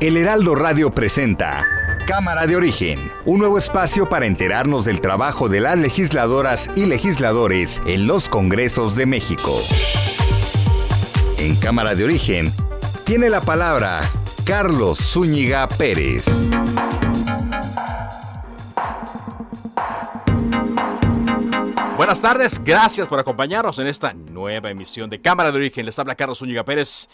El Heraldo Radio presenta Cámara de Origen, un nuevo espacio para enterarnos del trabajo de las legisladoras y legisladores en los Congresos de México. En Cámara de Origen tiene la palabra Carlos Zúñiga Pérez. Buenas tardes, gracias por acompañarnos en esta nueva emisión de Cámara de Origen. Les habla Carlos Zúñiga Pérez.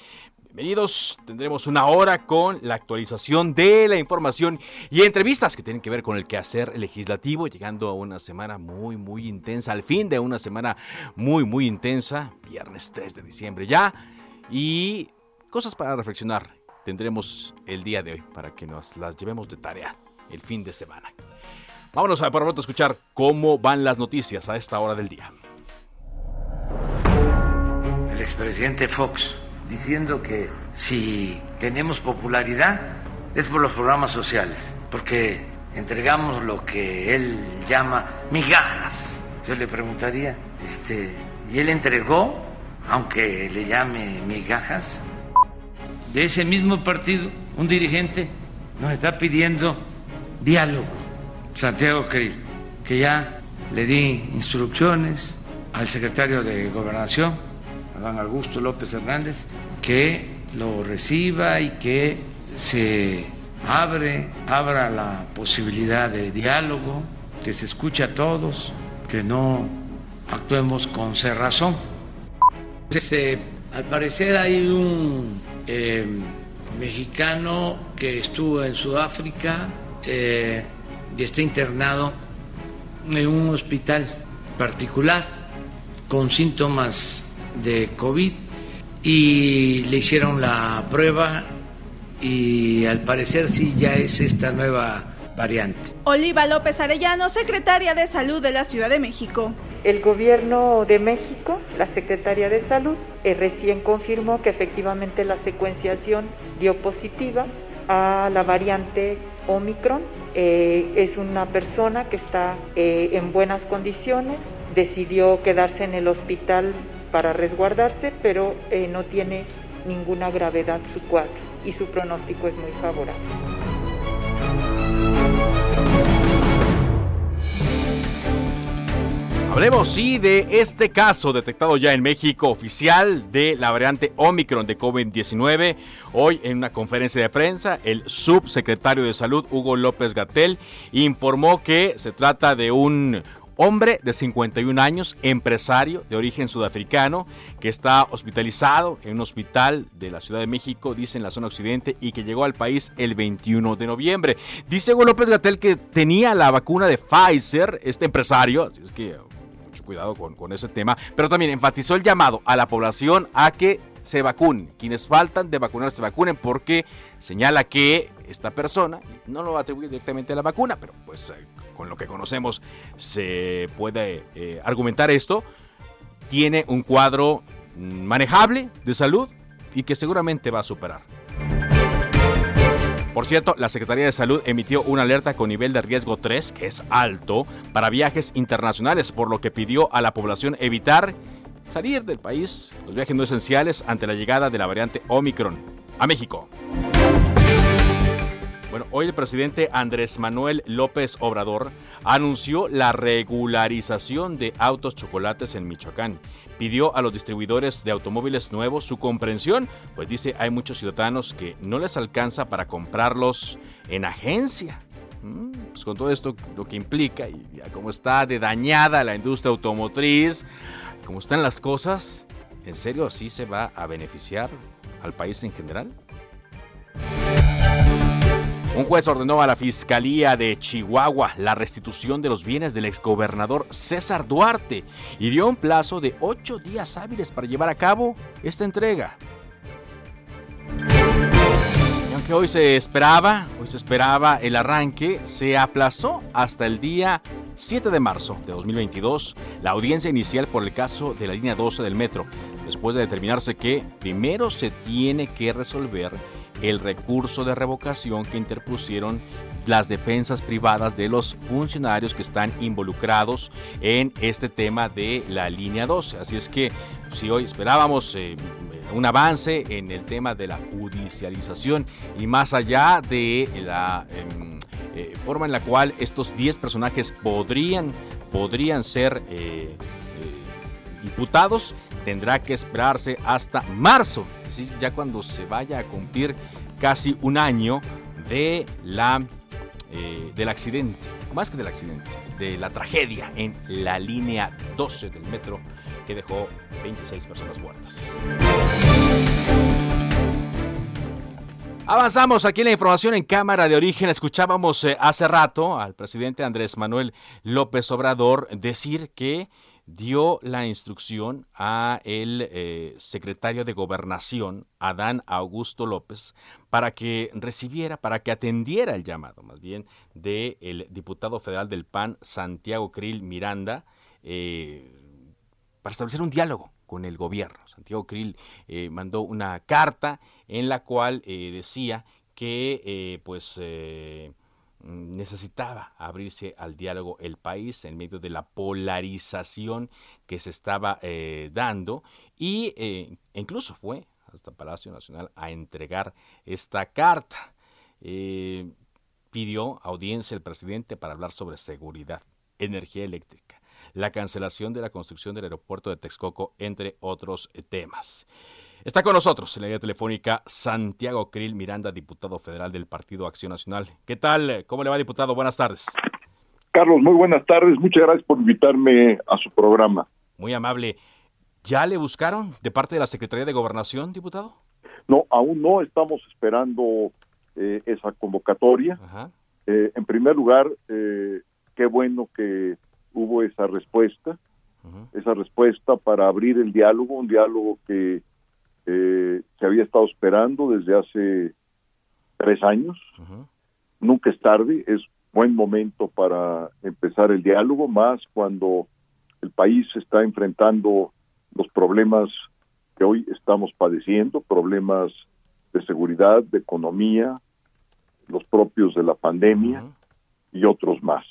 Bienvenidos, tendremos una hora con la actualización de la información y entrevistas que tienen que ver con el quehacer legislativo, llegando a una semana muy, muy intensa, al fin de una semana muy, muy intensa, viernes 3 de diciembre ya, y cosas para reflexionar tendremos el día de hoy para que nos las llevemos de tarea el fin de semana. Vámonos a por a escuchar cómo van las noticias a esta hora del día. El expresidente Fox diciendo que si tenemos popularidad es por los programas sociales, porque entregamos lo que él llama migajas. Yo le preguntaría, este, ¿y él entregó, aunque le llame migajas? De ese mismo partido, un dirigente nos está pidiendo diálogo, Santiago Krill, que ya le di instrucciones al secretario de Gobernación Adán Augusto López Hernández, que lo reciba y que se abre, abra la posibilidad de diálogo, que se escuche a todos, que no actuemos con cerrazón. Este, al parecer hay un eh, mexicano que estuvo en Sudáfrica eh, y está internado en un hospital particular con síntomas de COVID y le hicieron la prueba y al parecer sí ya es esta nueva variante. Oliva López Arellano, secretaria de Salud de la Ciudad de México. El gobierno de México, la Secretaría de Salud, eh, recién confirmó que efectivamente la secuenciación dio positiva a la variante Omicron. Eh, es una persona que está eh, en buenas condiciones, decidió quedarse en el hospital para resguardarse, pero eh, no tiene ninguna gravedad su cuadro y su pronóstico es muy favorable. Hablemos, sí, de este caso detectado ya en México oficial de la variante Omicron de COVID-19. Hoy en una conferencia de prensa, el subsecretario de Salud, Hugo López Gatel, informó que se trata de un hombre de 51 años, empresario de origen sudafricano, que está hospitalizado en un hospital de la Ciudad de México, dice en la zona occidente, y que llegó al país el 21 de noviembre. Dice Hugo López Gatel que tenía la vacuna de Pfizer, este empresario, así es que mucho cuidado con, con ese tema, pero también enfatizó el llamado a la población a que se vacunen. Quienes faltan de vacunar se vacunen porque señala que esta persona, no lo atribuye directamente a la vacuna, pero pues eh, con lo que conocemos se puede eh, argumentar esto, tiene un cuadro manejable de salud y que seguramente va a superar. Por cierto, la Secretaría de Salud emitió una alerta con nivel de riesgo 3, que es alto, para viajes internacionales, por lo que pidió a la población evitar salir del país, los viajes no esenciales ante la llegada de la variante Omicron a México. Hoy el presidente Andrés Manuel López Obrador anunció la regularización de autos chocolates en Michoacán. Pidió a los distribuidores de automóviles nuevos su comprensión, pues dice hay muchos ciudadanos que no les alcanza para comprarlos en agencia. Mm, pues con todo esto lo que implica y cómo está de dañada la industria automotriz, como están las cosas, ¿en serio así se va a beneficiar al país en general? Un juez ordenó a la Fiscalía de Chihuahua la restitución de los bienes del exgobernador César Duarte y dio un plazo de ocho días hábiles para llevar a cabo esta entrega. que hoy se esperaba, hoy se esperaba el arranque, se aplazó hasta el día 7 de marzo de 2022 la audiencia inicial por el caso de la línea 12 del metro, después de determinarse que primero se tiene que resolver el recurso de revocación que interpusieron las defensas privadas de los funcionarios que están involucrados en este tema de la línea 12. Así es que si hoy esperábamos eh, un avance en el tema de la judicialización y más allá de la em, eh, forma en la cual estos 10 personajes podrían, podrían ser eh, imputados, tendrá que esperarse hasta marzo, ya cuando se vaya a cumplir casi un año de la eh, del accidente, más que del accidente, de la tragedia en la línea 12 del metro que dejó 26 personas muertas. Avanzamos aquí en la información en Cámara de Origen. Escuchábamos eh, hace rato al presidente Andrés Manuel López Obrador decir que dio la instrucción a el eh, secretario de Gobernación, Adán Augusto López, para que recibiera, para que atendiera el llamado, más bien, del diputado federal del PAN, Santiago Krill Miranda, eh, para establecer un diálogo con el gobierno. Santiago Krill eh, mandó una carta en la cual decía que, pues, necesitaba abrirse al diálogo el país en medio de la polarización que se estaba eh, dando y eh, incluso fue hasta Palacio Nacional a entregar esta carta. Eh, pidió audiencia el presidente para hablar sobre seguridad, energía eléctrica, la cancelación de la construcción del aeropuerto de Texcoco, entre otros temas. Está con nosotros en la línea telefónica Santiago Krill Miranda, diputado federal del Partido Acción Nacional. ¿Qué tal? ¿Cómo le va, diputado? Buenas tardes. Carlos, muy buenas tardes. Muchas gracias por invitarme a su programa. Muy amable. ¿Ya le buscaron de parte de la Secretaría de Gobernación, diputado? No, aún no. Estamos esperando eh, esa convocatoria. Eh, en primer lugar, eh, qué bueno que hubo esa respuesta, esa respuesta para abrir el diálogo, un diálogo que eh, se había estado esperando desde hace tres años. Nunca es tarde, es buen momento para empezar el diálogo, más cuando el país está enfrentando los problemas que hoy estamos padeciendo, problemas de seguridad, de economía, los propios de la pandemia y otros más.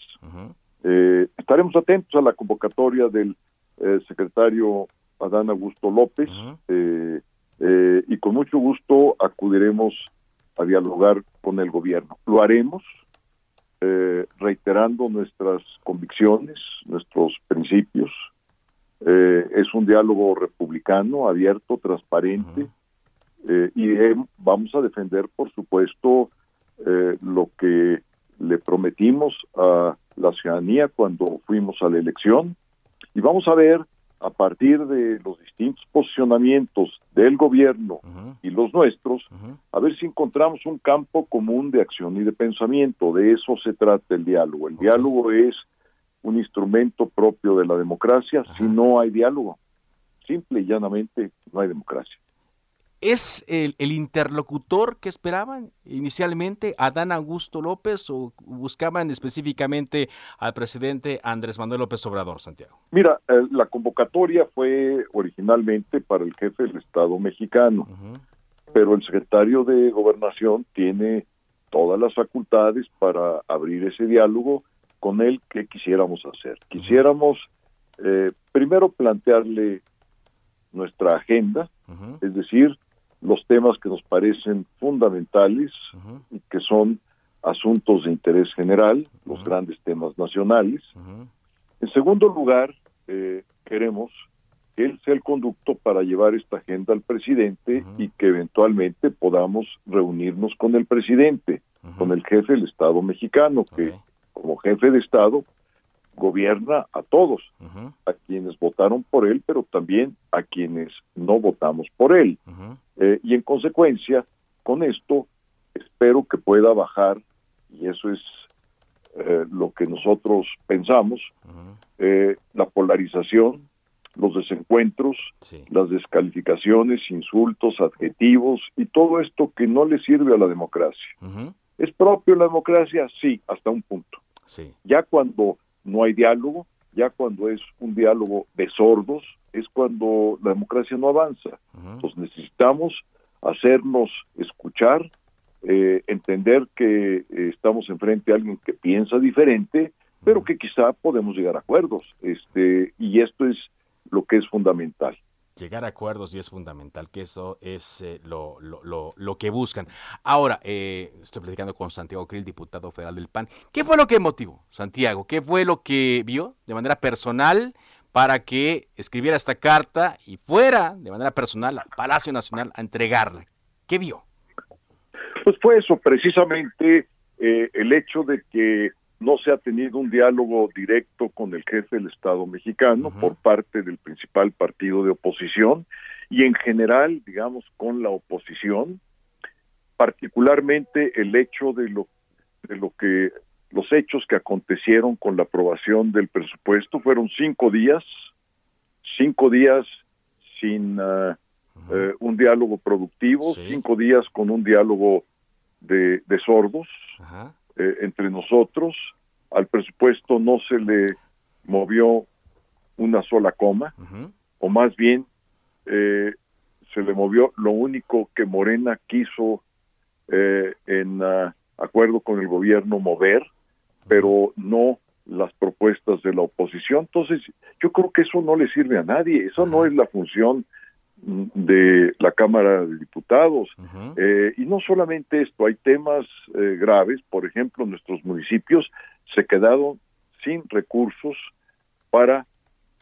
Eh, estaremos atentos a la convocatoria del eh, secretario Adán Augusto López. eh, eh, y con mucho gusto acudiremos a dialogar con el gobierno. Lo haremos eh, reiterando nuestras convicciones, nuestros principios. Eh, es un diálogo republicano, abierto, transparente, y vamos a defender, por supuesto, lo que le prometimos a la ciudadanía cuando fuimos a la elección, y vamos a ver a partir de los distintos posicionamientos del gobierno y los nuestros, a ver si encontramos un campo común de acción y de pensamiento. De eso se trata el diálogo. El diálogo es un instrumento propio de la democracia. Si no hay diálogo, simple y llanamente no hay democracia. ¿Es el, interlocutor que esperaban inicialmente Adán Augusto López o buscaban específicamente al presidente Andrés Manuel López Obrador, Santiago? Mira, eh, la convocatoria fue originalmente para el jefe del Estado mexicano, pero el secretario de Gobernación tiene todas las facultades para abrir ese diálogo con él que quisiéramos hacer. Quisiéramos eh, primero plantearle nuestra agenda, es decir, los temas que nos parecen fundamentales y que son asuntos de interés general, los grandes temas nacionales. En segundo lugar, eh, queremos que él sea el conducto para llevar esta agenda al presidente y que eventualmente podamos reunirnos con el presidente, con el jefe del Estado mexicano, que como jefe de Estado gobierna a todos, a quienes votaron por él, pero también a quienes no votamos por él. Eh, y en consecuencia, con esto, espero que pueda bajar, y eso es eh, lo que nosotros pensamos, eh, la polarización, los desencuentros, las descalificaciones, insultos, adjetivos y todo esto que no le sirve a la democracia. ¿Es propio la democracia? Sí, hasta un punto. Ya cuando no hay diálogo, ya cuando es un diálogo de sordos, es cuando la democracia no avanza. Entonces necesitamos hacernos escuchar, eh, entender que eh, estamos enfrente a alguien que piensa diferente, pero que quizá podemos llegar a acuerdos. Este, y esto es lo que es fundamental. Llegar a acuerdos y es fundamental, que eso es eh, lo, lo, lo, que buscan. Ahora, estoy platicando con Santiago Krill, diputado federal del PAN. ¿Qué fue lo que motivó, Santiago? ¿Qué fue lo que vio de manera personal para que escribiera esta carta y fuera de manera personal al Palacio Nacional a entregarla? ¿Qué vio? Pues fue eso, precisamente eh, el hecho de que no se ha tenido un diálogo directo con el jefe del Estado mexicano por parte del principal partido de oposición y en general, digamos, con la oposición, particularmente el hecho de lo de lo que los hechos que acontecieron con la aprobación del presupuesto fueron cinco días, cinco días sin eh, un diálogo productivo, cinco días con un diálogo de, sordos eh, entre nosotros. Al presupuesto no se le movió una sola coma, o más bien eh, se le movió lo único que Morena quiso en ah, acuerdo con el gobierno mover, pero no las propuestas de la oposición. Entonces, yo creo que eso no le sirve a nadie, eso no es la función de la Cámara de Diputados. Eh, y no solamente esto, hay temas eh, graves, por ejemplo, nuestros municipios se quedaron sin recursos para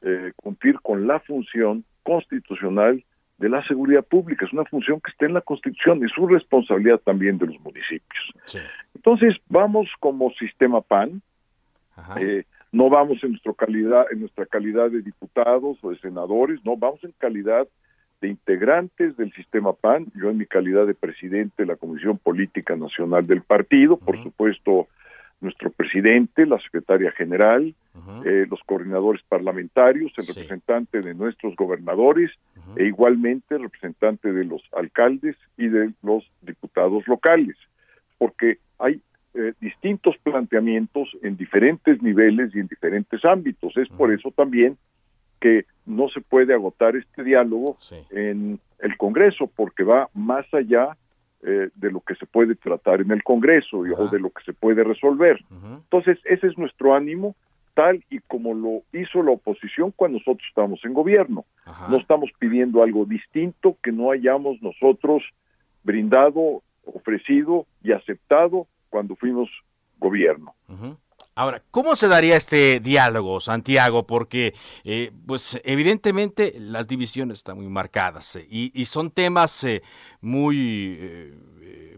eh, cumplir con la función constitucional de la seguridad pública. Es una función que está en la Constitución, es su responsabilidad también de los municipios. Entonces, vamos como sistema PAN, no vamos en, nuestra calidad, en nuestra calidad de diputados o de senadores, no, vamos en calidad de integrantes del sistema PAN, yo en mi calidad de presidente de la Comisión Política Nacional del partido, por supuesto nuestro presidente, la secretaria general, eh, los coordinadores parlamentarios, el representante de nuestros gobernadores e igualmente el representante de los alcaldes y de los diputados locales, porque hay eh, distintos planteamientos en diferentes niveles y en diferentes ámbitos. Es por eso también que no se puede agotar este diálogo en el Congreso porque va más allá eh, de lo que se puede tratar en el Congreso o de lo que se puede resolver. Entonces, ese es nuestro ánimo, tal y como lo hizo la oposición cuando nosotros estábamos en gobierno. No estamos pidiendo algo distinto que no hayamos nosotros brindado, ofrecido y aceptado cuando fuimos gobierno. Ahora, ¿cómo se daría este diálogo, Santiago? Porque, eh, pues, evidentemente las divisiones están muy marcadas eh, y, son temas eh, muy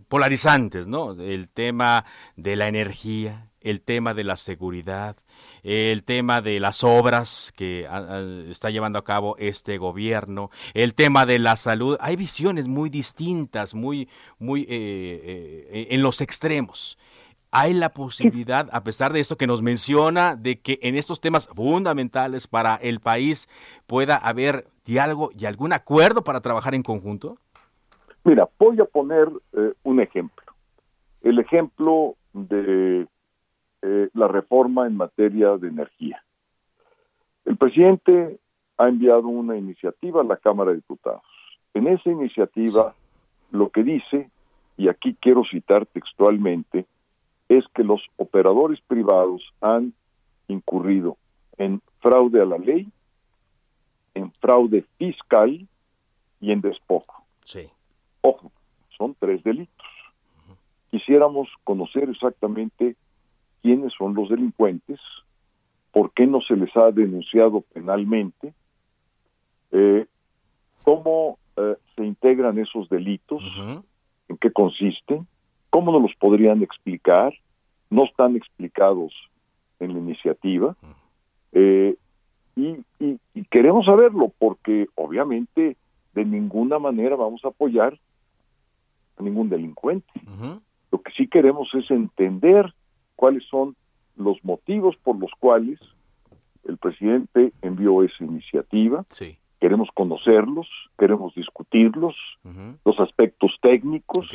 polarizantes, ¿no? El tema de la energía, el tema de la seguridad, el tema de las obras que está llevando a cabo este gobierno, el tema de la salud. Hay visiones muy distintas, muy, muy en los extremos hay la posibilidad, a pesar de esto que nos menciona, de que en estos temas fundamentales para el país pueda haber diálogo y algún acuerdo para trabajar en conjunto? Mira, voy a poner eh, un ejemplo. El ejemplo de eh, la reforma en materia de energía. El presidente ha enviado una iniciativa a la Cámara de Diputados. En esa iniciativa lo que dice, y aquí quiero citar textualmente, es que los operadores privados han incurrido en fraude a la ley, en fraude fiscal y en despojo. Sí. Ojo, son tres delitos. Quisiéramos conocer exactamente quiénes son los delincuentes, por qué no se les ha denunciado penalmente, eh, cómo eh, se integran esos delitos, en qué consisten, ¿Cómo nos los podrían explicar? No están explicados en la iniciativa. Eh, y, queremos saberlo porque obviamente de ninguna manera vamos a apoyar a ningún delincuente. Lo que sí queremos es entender cuáles son los motivos por los cuales el presidente envió esa iniciativa. Sí. Queremos conocerlos, queremos discutirlos, los aspectos técnicos.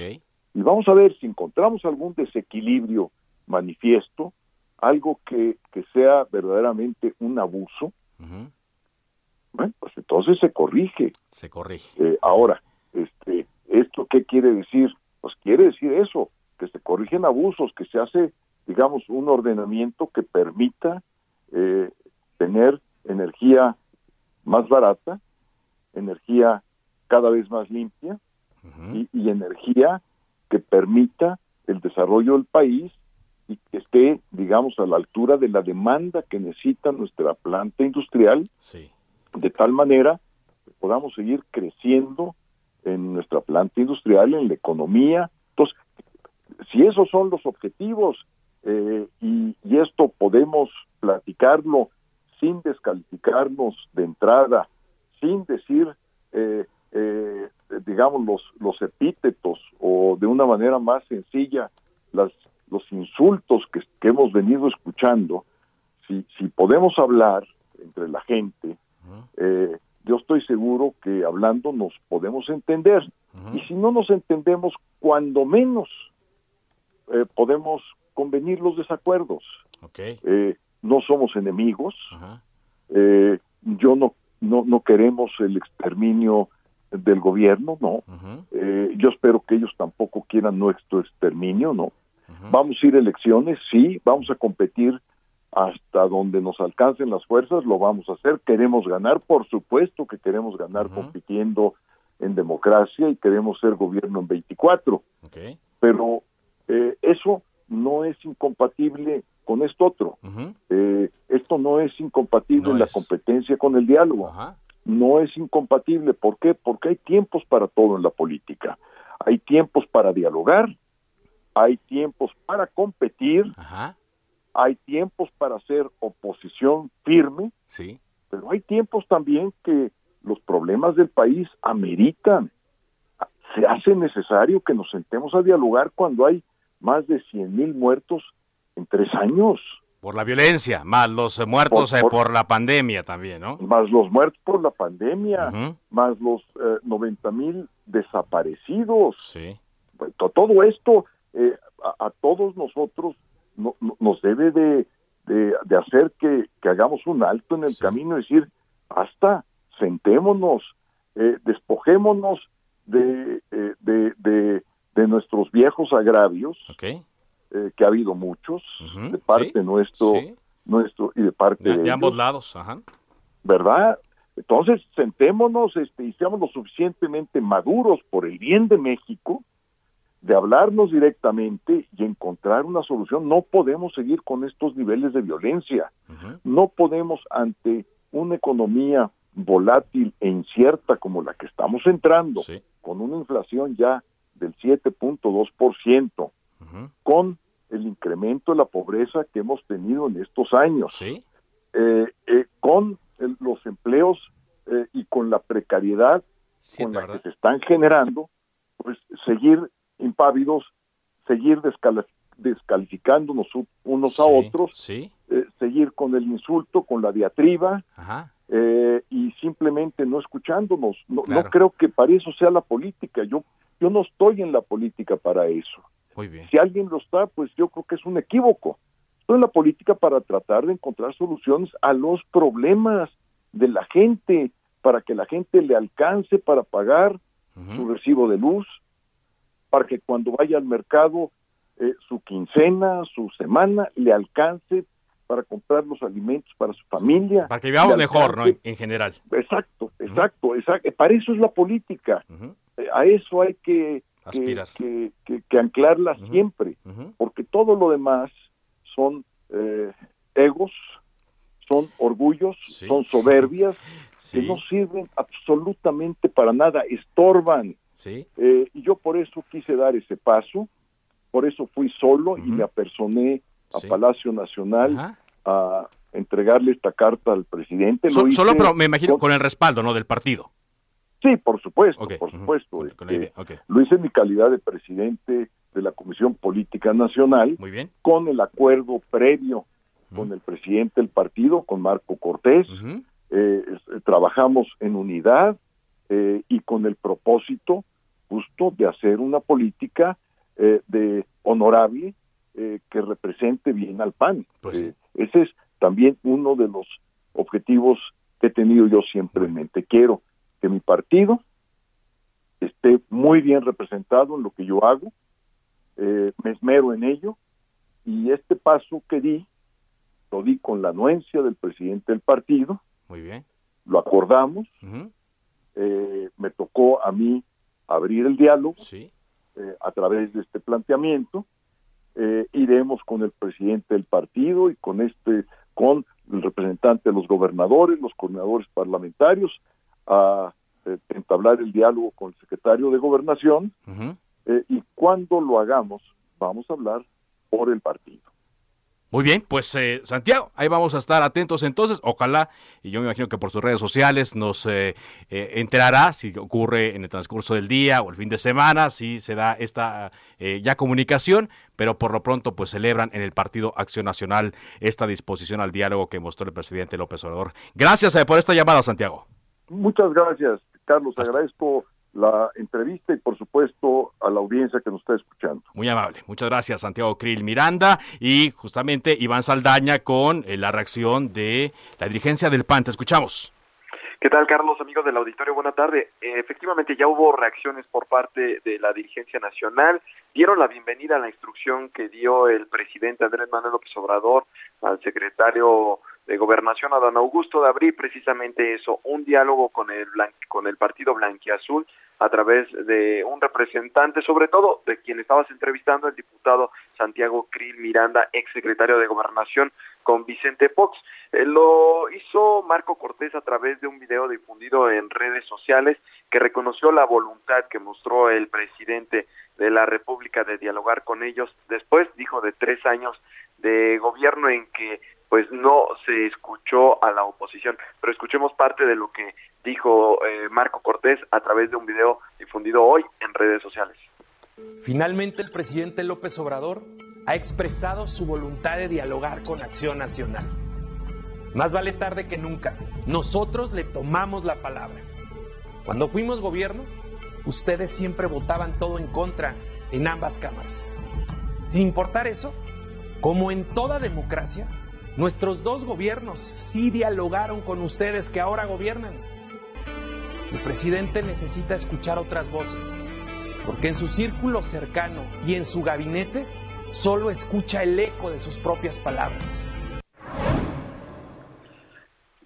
Y vamos a ver si encontramos algún desequilibrio manifiesto, algo que, que sea verdaderamente un abuso. Bueno, pues entonces se corrige. Se corrige. Eh, ahora, este, ¿esto qué quiere decir? Pues quiere decir eso, que se corrigen abusos, que se hace, digamos, un ordenamiento que permita eh, tener energía más barata, energía cada vez más limpia y, energía que permita el desarrollo del país y que esté, digamos, a la altura de la demanda que necesita nuestra planta industrial, de tal manera que podamos seguir creciendo en nuestra planta industrial, en la economía. Entonces, si esos son los objetivos eh, y, esto podemos platicarlo sin descalificarnos de entrada, sin decir, eh, eh, digamos, los, los epítetos o de una manera más sencilla, las, los insultos que, hemos venido escuchando, si, si podemos hablar entre la gente, yo estoy seguro que hablando nos podemos entender. Y si no nos entendemos, cuando menos eh, podemos convenir los desacuerdos. Eh, no somos enemigos. Eh, yo no, no, no queremos el exterminio del gobierno, no. yo espero que ellos tampoco quieran nuestro exterminio, no. Vamos a ir a elecciones, sí, vamos a competir hasta donde nos alcancen las fuerzas, lo vamos a hacer. Queremos ganar, por supuesto que queremos ganar compitiendo en democracia y queremos ser gobierno en 24. Pero eh, eso no es incompatible con esto otro. Eh, esto no es incompatible en la competencia con el diálogo. No es incompatible. ¿Por qué? Porque hay tiempos para todo en la política. Hay tiempos para dialogar, hay tiempos para competir, Ajá hay tiempos para hacer oposición firme, sí. pero hay tiempos también que los problemas del país ameritan. Se hace necesario que nos sentemos a dialogar cuando hay más de 100 mil muertos en tres años. Por la violencia, más los muertos eh, por, la pandemia también, ¿no? Más los muertos por la pandemia, más los 90 eh, mil desaparecidos. Sí. Todo esto eh, a, todos nosotros nos debe de, de, hacer que, hagamos un alto en el camino y decir, hasta, sentémonos, eh, despojémonos de, eh, de, de, nuestros viejos agravios, eh, que ha habido muchos, de parte nuestro, nuestro y de parte de, ambos lados, ¿verdad? Entonces, sentémonos este, y seamos lo suficientemente maduros por el bien de México de hablarnos directamente y encontrar una solución. No podemos seguir con estos niveles de violencia. No podemos ante una economía volátil e incierta como la que estamos entrando, con una inflación ya del 7.2%, con el incremento de la pobreza que hemos tenido en estos años, eh, eh, con los empleos eh, y con la precariedad con la que se están generando, pues seguir impávidos, seguir descalificándonos unos a otros, seguir con el insulto, con la diatriba eh, y simplemente no escuchándonos. No, no, creo que para eso sea la política. Yo, yo no estoy en la política para eso. Muy bien. Si alguien lo está, pues yo creo que es un equívoco. Estoy en la política para tratar de encontrar soluciones a los problemas de la gente, para que la gente le alcance para pagar su recibo de luz, para que cuando vaya al mercado eh, su quincena, su semana, le alcance para comprar los alimentos para su familia. Para que vivamos mejor, ¿no? En general. Exacto, exacto, exacto. Para eso es la política. Eh, a eso hay que, que, que, anclarla siempre, porque todo lo demás son eh, egos, son orgullos, son soberbias, que no sirven absolutamente para nada, estorban. Eh, y yo por eso quise dar ese paso, por eso fui solo y me apersoné a Palacio Nacional a entregarle esta carta al presidente. solo, pero me imagino con, el respaldo, ¿no? Del partido. Sí, por supuesto, por supuesto. Este, lo hice en mi calidad de presidente de la Comisión Política Nacional, Muy bien. con el acuerdo previo con el presidente del partido, con Marco Cortés, eh, trabajamos en unidad eh, y con el propósito justo de hacer una política de honorable que represente bien al PAN. Pues ese es también uno de los objetivos que he tenido yo siempre en mente. Quiero que mi partido esté muy bien representado en lo que yo hago, eh, me esmero en ello, y este paso que di, lo di con la anuencia del presidente del partido. Muy bien. Lo acordamos. Eh, me tocó a mí abrir el diálogo sí. Eh, a través de este planteamiento. iremos con el presidente del partido y con este, con el representante de los gobernadores, los coordinadores parlamentarios, a eh, entablar el diálogo con el secretario de Gobernación eh, y cuando lo hagamos vamos a hablar por el partido. Muy bien, pues eh, Santiago, ahí vamos a estar atentos entonces. Ojalá, y yo me imagino que por sus redes sociales nos enterará si ocurre en el transcurso del día o el fin de semana, si se da esta ya comunicación, pero por lo pronto pues celebran en el Partido Acción Nacional esta disposición al diálogo que mostró el presidente López Obrador. Gracias por esta llamada, Santiago. Muchas gracias. Carlos, agradezco la entrevista y por supuesto a la audiencia que nos está escuchando. Muy amable, muchas gracias Santiago Krill Miranda y justamente Iván Saldaña con eh, la reacción de la dirigencia del PAN. Te escuchamos. ¿Qué tal, Carlos, amigos del auditorio? Buena tarde. Eh, efectivamente, ya hubo reacciones por parte de la dirigencia nacional. Dieron la bienvenida a la instrucción que dio el presidente Andrés Manuel López Obrador al secretario de Gobernación, Adán Augusto, de abrir precisamente eso, un diálogo con el, con el partido blanquiazul a través de un representante, sobre todo de quien estabas entrevistando, el diputado Santiago Krill Miranda, ex secretario de Gobernación, con Vicente Fox. Eh, lo hizo Marco Cortés a través de un video difundido en redes sociales que reconoció la voluntad que mostró el presidente de la República de dialogar con ellos después, dijo, de tres años de gobierno en que pues no se escuchó a la oposición. Pero escuchemos parte de lo que dijo eh, Marco Cortés a través de un video difundido hoy en redes sociales. Finalmente el presidente López Obrador ha expresado su voluntad de dialogar con Acción Nacional. Más vale tarde que nunca. Nosotros le tomamos la palabra. Cuando fuimos gobierno, ustedes siempre votaban todo en contra en ambas cámaras. Sin importar eso, como en toda democracia, nuestros dos gobiernos sí dialogaron con ustedes que ahora gobiernan. El presidente necesita escuchar otras voces, porque en su círculo cercano y en su gabinete solo escucha el eco de sus propias palabras.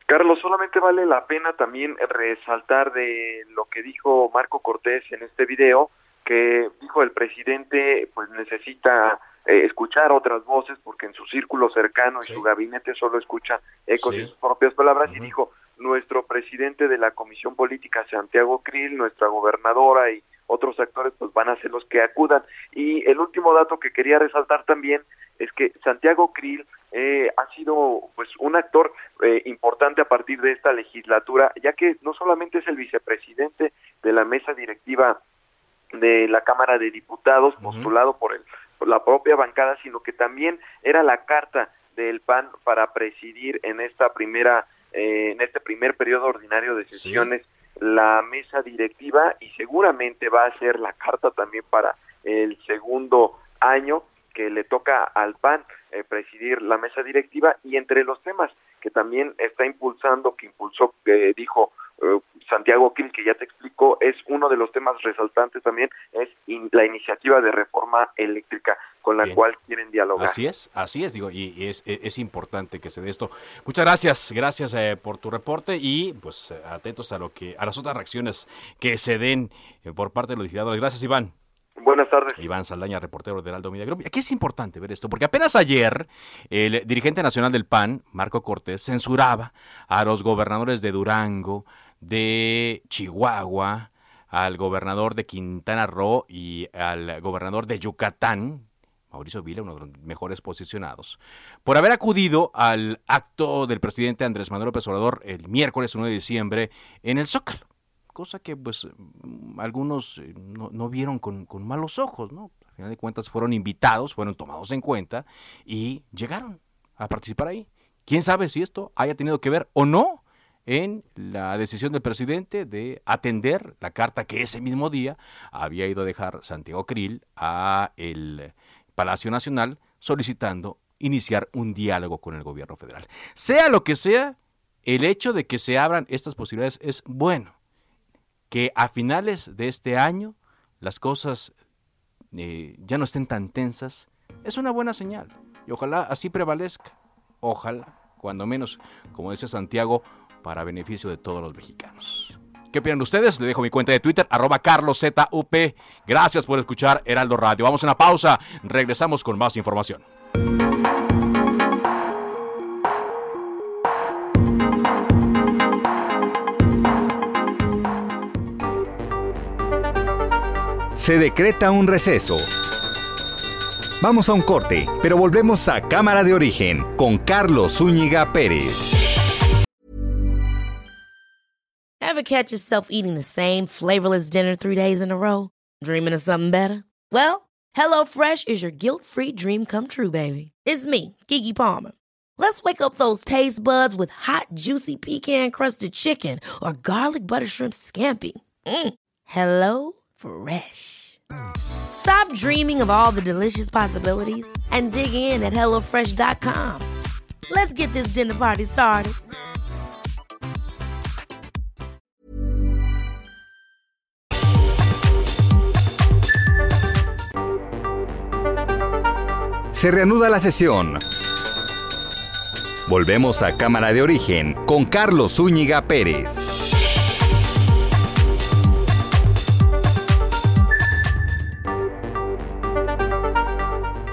Carlos, solamente vale la pena también resaltar de lo que dijo Marco Cortés en este video, que dijo el presidente pues necesita eh, escuchar otras voces porque en su círculo cercano y su gabinete solo escucha ecos de sus propias palabras. Y dijo nuestro presidente de la Comisión Política Santiago Krill, nuestra gobernadora y otros actores pues van a ser los que acudan. Y el último dato que quería resaltar también es que Santiago Krill eh, ha sido pues un actor eh, importante a partir de esta legislatura, ya que no solamente es el vicepresidente de la mesa directiva de la Cámara de Diputados, postulado por, el, la propia bancada, sino que también era la carta del PAN para presidir en esta primera eh, en este primer periodo ordinario de sesiones la mesa directiva y seguramente va a ser la carta también para el segundo año que le toca al PAN eh, presidir la mesa directiva. Y entre los temas que también está impulsando, que impulsó, que dijo eh, Santiago Quil, que ya te explicó, es uno de los temas resaltantes también, es la iniciativa de reforma eléctrica con la cual quieren dialogar. Así es, así es, digo, y, es, es, importante que se dé esto. Muchas gracias, gracias eh, por tu reporte y pues atentos a lo que a las otras reacciones que se den eh, por parte de los legisladores. Gracias, Iván. Buenas tardes. Iván Saldaña, reportero del Aldo Media Group. Aquí es importante ver esto, porque apenas ayer el dirigente nacional del PAN, Marco Cortés, censuraba a los gobernadores de Durango, de Chihuahua, al gobernador de Quintana Roo y al gobernador de Yucatán, Mauricio Vila, uno de los mejores posicionados, por haber acudido al acto del presidente Andrés Manuel López el miércoles 1 de diciembre en el Zócalo. Cosa que pues algunos eh, no, vieron con, con, malos ojos, ¿no? Al final de cuentas fueron invitados, fueron tomados en cuenta y llegaron a participar ahí. ¿Quién sabe si esto haya tenido que ver o no en la decisión del presidente de atender la carta que ese mismo día había ido a dejar Santiago Krill a el Palacio Nacional solicitando iniciar un diálogo con el gobierno federal. Sea lo que sea, el hecho de que se abran estas posibilidades es bueno. Que a finales de este año las cosas eh, ya no estén tan tensas es una buena señal. Y ojalá así prevalezca. Ojalá, cuando menos, como dice Santiago, para beneficio de todos los mexicanos. ¿Qué opinan ustedes? Le dejo mi cuenta de Twitter, arroba carloszup. Gracias por escuchar Heraldo Radio. Vamos a una pausa. Regresamos con más información. Se decreta un receso. Vamos a un corte, pero volvemos a Cámara de Origen con Carlos Zúñiga Pérez. Ever catch yourself eating the same flavorless dinner three days in a row? Dreaming of something better? Well, HelloFresh is your guilt-free dream come true, baby. It's me, Kiki Palmer. Let's wake up those taste buds with hot, juicy pecan-crusted chicken or garlic butter shrimp scampi. Mm. Hello Fresh. Stop dreaming of all the delicious possibilities and dig in at HelloFresh.com. Let's get this dinner party started. Se reanuda la sesión. Volvemos a Cámara de Origen con Carlos Zúñiga Pérez.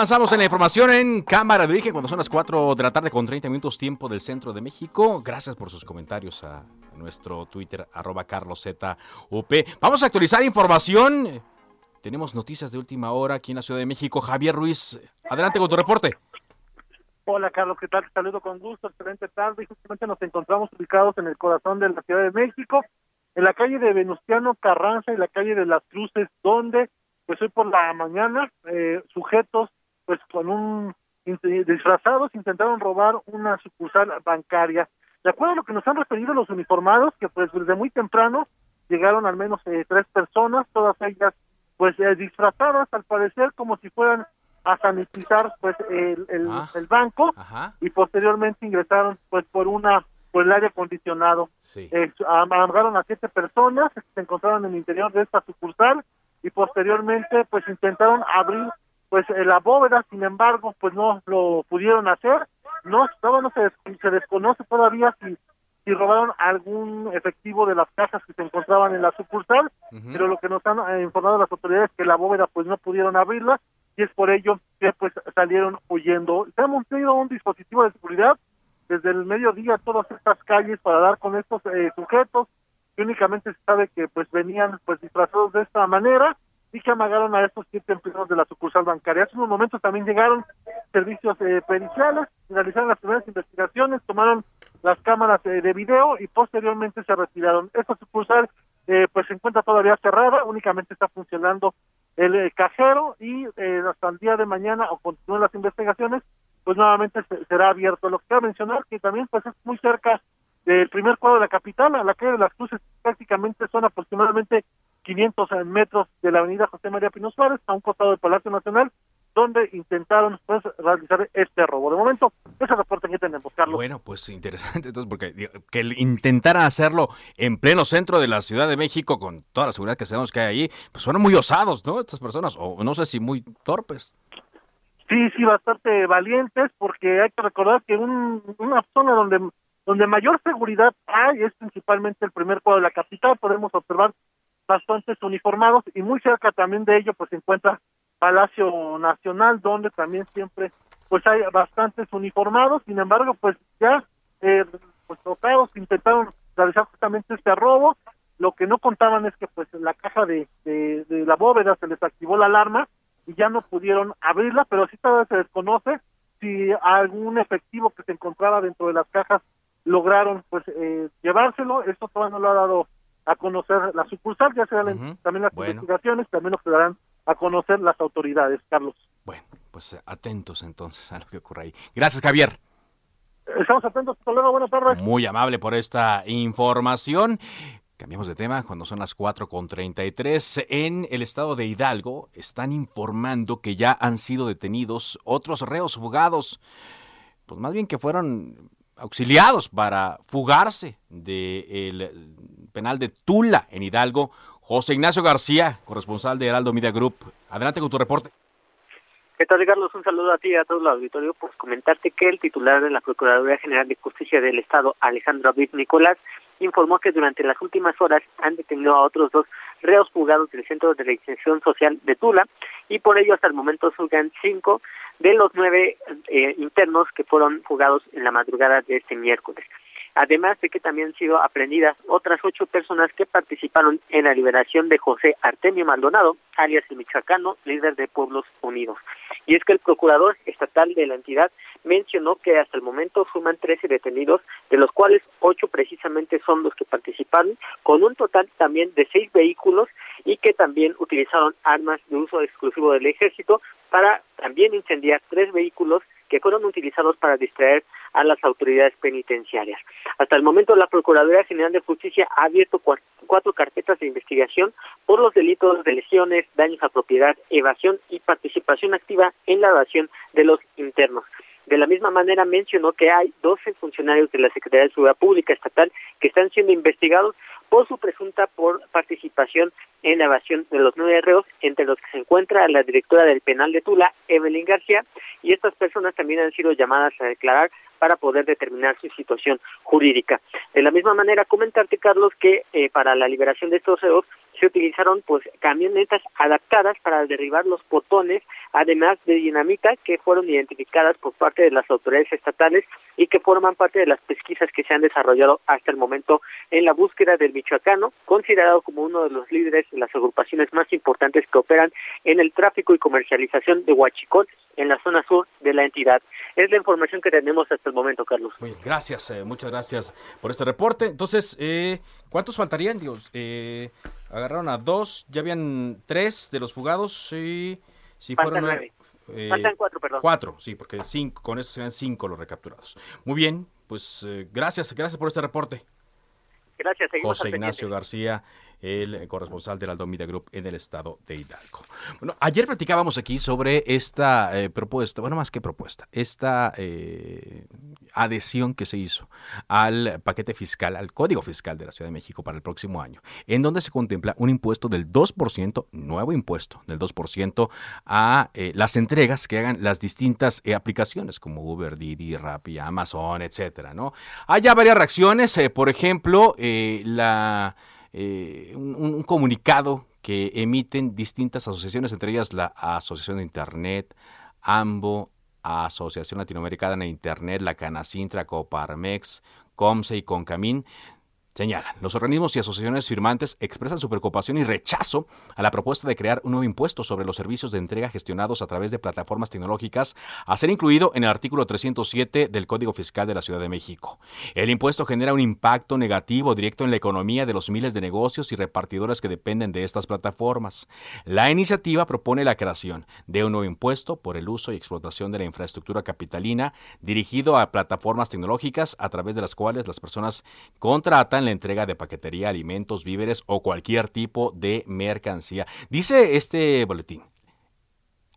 Avanzamos en la información en Cámara de Origen cuando son las 4 de la tarde con 30 minutos tiempo del centro de México. Gracias por sus comentarios a nuestro Twitter, arroba carloszup. Vamos a actualizar información. Tenemos noticias de última hora aquí en la Ciudad de México. Javier Ruiz, adelante con tu reporte. Hola Carlos, ¿qué tal? Te saludo con gusto, excelente tarde. Justamente nos encontramos ubicados en el corazón de la Ciudad de México, en la calle de Venustiano Carranza y la calle de las Cruces, donde pues hoy por la mañana eh, sujetos pues con un disfrazados intentaron robar una sucursal bancaria. De acuerdo a lo que nos han referido los uniformados, que pues desde muy temprano llegaron al menos eh, tres personas, todas ellas pues eh, disfrazadas al parecer como si fueran a sanitizar pues el, el, Ah. el banco Ajá. y posteriormente ingresaron pues por una por el aire acondicionado. Sí. Eh, am- amagaron a siete personas que se encontraban en el interior de esta sucursal y posteriormente pues intentaron abrir pues eh, la bóveda, sin embargo pues no lo pudieron hacer, no, todavía no se, des- se desconoce todavía si, si robaron algún efectivo de las cajas que se encontraban en la sucursal, pero lo que nos han eh, informado las autoridades es que la bóveda pues no pudieron abrirla y es por ello que pues salieron huyendo. Se ha montado un dispositivo de seguridad desde el mediodía todas estas calles para dar con estos eh, sujetos que únicamente se sabe que pues venían pues disfrazados de esta manera y que amagaron a estos siete empleados de la sucursal bancaria. Hace unos momentos también llegaron servicios eh, periciales, realizaron las primeras investigaciones, tomaron las cámaras eh, de video y posteriormente se retiraron. Esta sucursal eh, pues se encuentra todavía cerrada, únicamente está funcionando el eh, cajero y eh, hasta el día de mañana o continúen las investigaciones, pues nuevamente se- será abierto. Lo que quiero mencionar que también pues es muy cerca del primer cuadro de la capital, a la calle de las Cruces prácticamente son aproximadamente 500 metros de la avenida José María Pino Suárez a un costado del Palacio Nacional, donde intentaron pues realizar este robo. De momento, ese reporte que tenemos, Carlos. Bueno, pues interesante, entonces, porque digo, que intentaran hacerlo en pleno centro de la Ciudad de México con toda la seguridad que sabemos que hay allí, pues fueron muy osados, ¿no? Estas personas, o no sé si muy torpes. Sí, sí, bastante valientes, porque hay que recordar que un, una zona donde donde mayor seguridad hay es principalmente el primer cuadro de la capital. Podemos observar bastantes uniformados y muy cerca también de ello pues se encuentra Palacio Nacional, donde también siempre pues hay bastantes uniformados. Sin embargo, pues ya eh, pues tocados intentaron realizar justamente este robo. lo que no contaban es que pues en la caja de, de, la bóveda se les activó la alarma y ya no pudieron abrirla, pero sí todavía se desconoce si algún efectivo que se encontraba dentro de las cajas lograron pues eh, llevárselo, esto todavía no lo ha dado a conocer la sucursal, ya serán también las investigaciones, también que darán a conocer las autoridades, Carlos. Bueno, pues atentos entonces a lo que ocurre ahí. Gracias, Javier. Estamos atentos, hasta luego, buenas tardes. Muy amable por esta información. Cambiamos de tema cuando son las 4.33. En el estado de Hidalgo están informando que ya han sido detenidos otros reos fugados. Pues más bien que fueron auxiliados para fugarse del penal de Tula en Hidalgo. José Ignacio García, corresponsal de Heraldo Media Group. Adelante con tu reporte. ¿Qué tal, Carlos? Un saludo a ti y a todo el auditorio. Pues comentarte que el titular de la Procuraduría General de Justicia del Estado, Alejandro Abid Nicolás, informó que durante las últimas horas han detenido a otros dos reos fugados del Centro de Reinserción Social de Tula y por ello hasta el momento surgan cinco de los nueve eh, internos que fueron fugados en la madrugada de este miércoles. Además de que también han sido aprendidas otras ocho personas que participaron en la liberación de José Artemio Maldonado, alias el Michoacano, líder de Pueblos Unidos. Y es que el procurador estatal de la entidad mencionó que hasta el momento suman 13 detenidos, de los cuales ocho precisamente son los que participaron, con un total también de seis vehículos y que también utilizaron armas de uso exclusivo del ejército para también incendiar tres vehículos que fueron utilizados para distraer a las autoridades penitenciarias. Hasta el momento, la Procuraduría General de Justicia ha abierto cuatro carpetas de investigación por los delitos de lesiones, daños a propiedad, evasión y participación activa en la evasión de los internos. De la misma manera mencionó que hay 12 funcionarios de la Secretaría de Seguridad Pública Estatal que están siendo investigados por su presunta por participación en la evasión de los nueve reos, entre los que se encuentra la directora del penal de Tula, Evelyn García, y estas personas también han sido llamadas a declarar para poder determinar su situación jurídica. De la misma manera, comentarte, Carlos, que eh, para la liberación de estos reos se utilizaron pues camionetas adaptadas para derribar los botones, además de dinamita que fueron identificadas por parte de las autoridades estatales y que forman parte de las pesquisas que se han desarrollado hasta el momento en la búsqueda del michoacano, considerado como uno de los líderes de las agrupaciones más importantes que operan en el tráfico y comercialización de huachicol en la zona sur de la entidad. Es la información que tenemos hasta el momento, Carlos. Muy gracias, eh, muchas gracias por este reporte. Entonces, eh, ¿cuántos faltarían? Dios, eh, agarraron a dos, ya habían tres de los fugados y si fueron nueve. Faltan cuatro, perdón. Cuatro, sí, porque cinco, con eso serían cinco los recapturados. Muy bien, pues gracias, gracias por este reporte. Gracias, José Ignacio García el corresponsal del Aldo Media Group en el estado de Hidalgo. Bueno, ayer platicábamos aquí sobre esta eh, propuesta, bueno, más que propuesta, esta eh, adhesión que se hizo al paquete fiscal, al código fiscal de la Ciudad de México para el próximo año, en donde se contempla un impuesto del 2%, nuevo impuesto del 2% a eh, las entregas que hagan las distintas aplicaciones como Uber, Didi, Rappi, Amazon, etcétera, ¿no? Hay ya varias reacciones, por ejemplo, la eh, un, comunicado que emiten distintas asociaciones, entre ellas la Asociación de Internet, AMBO, Asociación Latinoamericana de Internet, la Canacintra, Coparmex, Comse y Concamín, Señalan, los organismos y asociaciones firmantes expresan su preocupación y rechazo a la propuesta de crear un nuevo impuesto sobre los servicios de entrega gestionados a través de plataformas tecnológicas a ser incluido en el artículo 307 del Código Fiscal de la Ciudad de México. El impuesto genera un impacto negativo directo en la economía de los miles de negocios y repartidores que dependen de estas plataformas. La iniciativa propone la creación de un nuevo impuesto por el uso y explotación de la infraestructura capitalina dirigido a plataformas tecnológicas a través de las cuales las personas contratan la entrega de paquetería, alimentos, víveres o cualquier tipo de mercancía. Dice este boletín,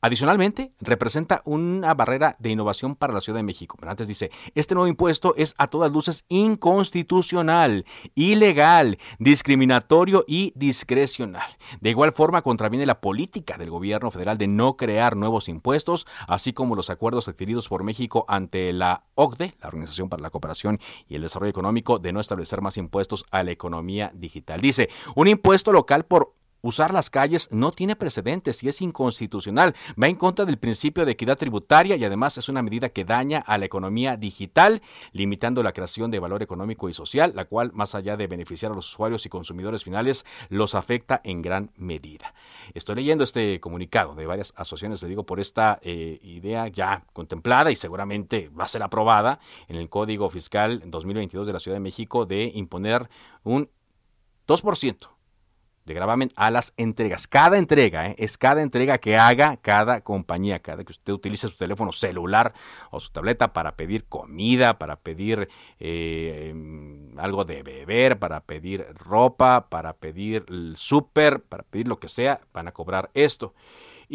Adicionalmente, representa una barrera de innovación para la Ciudad de México. Pero antes dice, este nuevo impuesto es a todas luces inconstitucional, ilegal, discriminatorio y discrecional. De igual forma, contraviene la política del gobierno federal de no crear nuevos impuestos, así como los acuerdos adquiridos por México ante la OCDE, la Organización para la Cooperación y el Desarrollo Económico, de no establecer más impuestos a la economía digital. Dice, un impuesto local por usar las calles no tiene precedentes y es inconstitucional. Va en contra del principio de equidad tributaria y además es una medida que daña a la economía digital, limitando la creación de valor económico y social, la cual, más allá de beneficiar a los usuarios y consumidores finales, los afecta en gran medida. Estoy leyendo este comunicado de varias asociaciones, le digo, por esta eh, idea ya contemplada y seguramente va a ser aprobada en el Código Fiscal 2022 de la Ciudad de México de imponer un 2% de gravamen a las entregas. Cada entrega, ¿eh? es cada entrega que haga cada compañía, cada que usted utilice su teléfono celular o su tableta para pedir comida, para pedir eh, em, algo de beber, para pedir ropa, para pedir el súper, para pedir lo que sea, van a cobrar esto.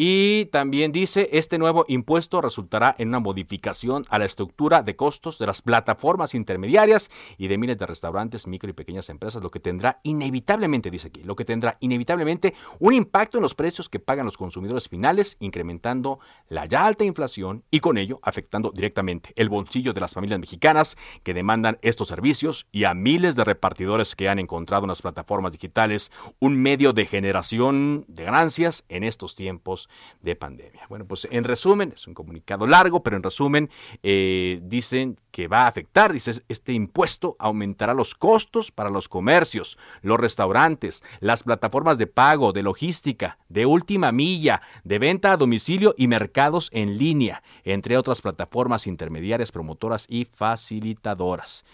Y también dice, este nuevo impuesto resultará en una modificación a la estructura de costos de las plataformas intermediarias y de miles de restaurantes, micro y pequeñas empresas, lo que tendrá inevitablemente, dice aquí, lo que tendrá inevitablemente un impacto en los precios que pagan los consumidores finales, incrementando la ya alta inflación y con ello afectando directamente el bolsillo de las familias mexicanas que demandan estos servicios y a miles de repartidores que han encontrado en las plataformas digitales un medio de generación de ganancias en estos tiempos de pandemia. Bueno, pues en resumen, es un comunicado largo, pero en resumen eh, dicen que va a afectar, dice, este impuesto aumentará los costos para los comercios, los restaurantes, las plataformas de pago, de logística, de última milla, de venta a domicilio y mercados en línea, entre otras plataformas intermediarias, promotoras y facilitadoras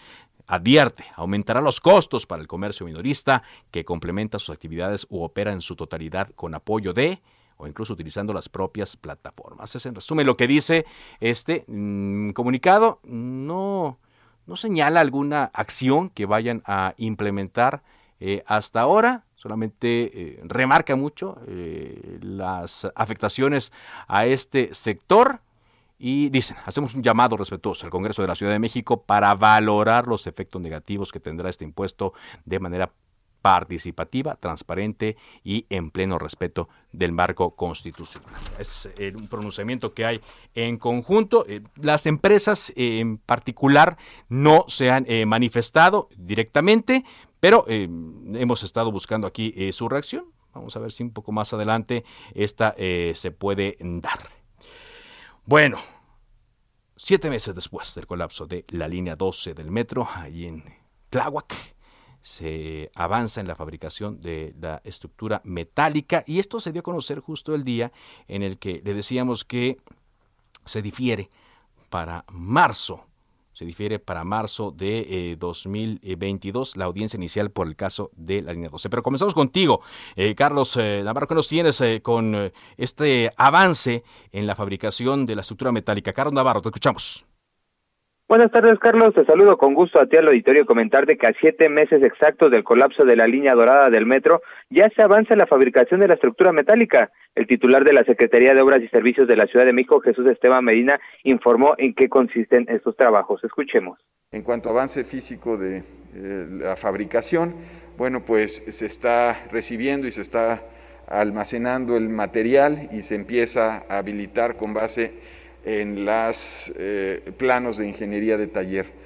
advierte, aumentará los costos para el comercio minorista que complementa sus actividades u opera en su totalidad con apoyo de o incluso utilizando las propias plataformas. Es en resumen lo que dice este mm, comunicado. No, no señala alguna acción que vayan a implementar eh, hasta ahora. Solamente eh, remarca mucho eh, las afectaciones a este sector. Y dicen, hacemos un llamado respetuoso al Congreso de la Ciudad de México para valorar los efectos negativos que tendrá este impuesto de manera participativa, transparente y en pleno respeto del marco constitucional. Es eh, un pronunciamiento que hay en conjunto. Eh, las empresas eh, en particular no se han manifestado directamente, pero hemos estado buscando aquí su reacción. Vamos a ver si un poco más adelante esta se puede dar. Bueno, siete meses después del colapso de la línea 12 del metro, ahí en Tláhuac, se avanza en la fabricación de la estructura metálica y esto se dio a conocer justo el día en el que le decíamos que se difiere para marzo se difiere para marzo de 2022 eh, la audiencia inicial por el caso de la línea 12. Pero comenzamos contigo, eh, Carlos eh, Navarro, ¿qué nos tienes con este avance en la fabricación de la estructura metálica? Carlos Navarro, te escuchamos. Buenas tardes, Carlos. Te saludo con gusto a ti al auditorio comentarte que a siete meses exactos del colapso de la línea dorada del metro ya se avanza la fabricación de la estructura metálica. El titular de la Secretaría de Obras y Servicios de la Ciudad de México, Jesús Esteban Medina, informó en qué consisten estos trabajos. Escuchemos. En cuanto a avance físico de eh, la fabricación, bueno, pues se está recibiendo y se está almacenando el material y se empieza a habilitar con base en los eh, planos de ingeniería de taller.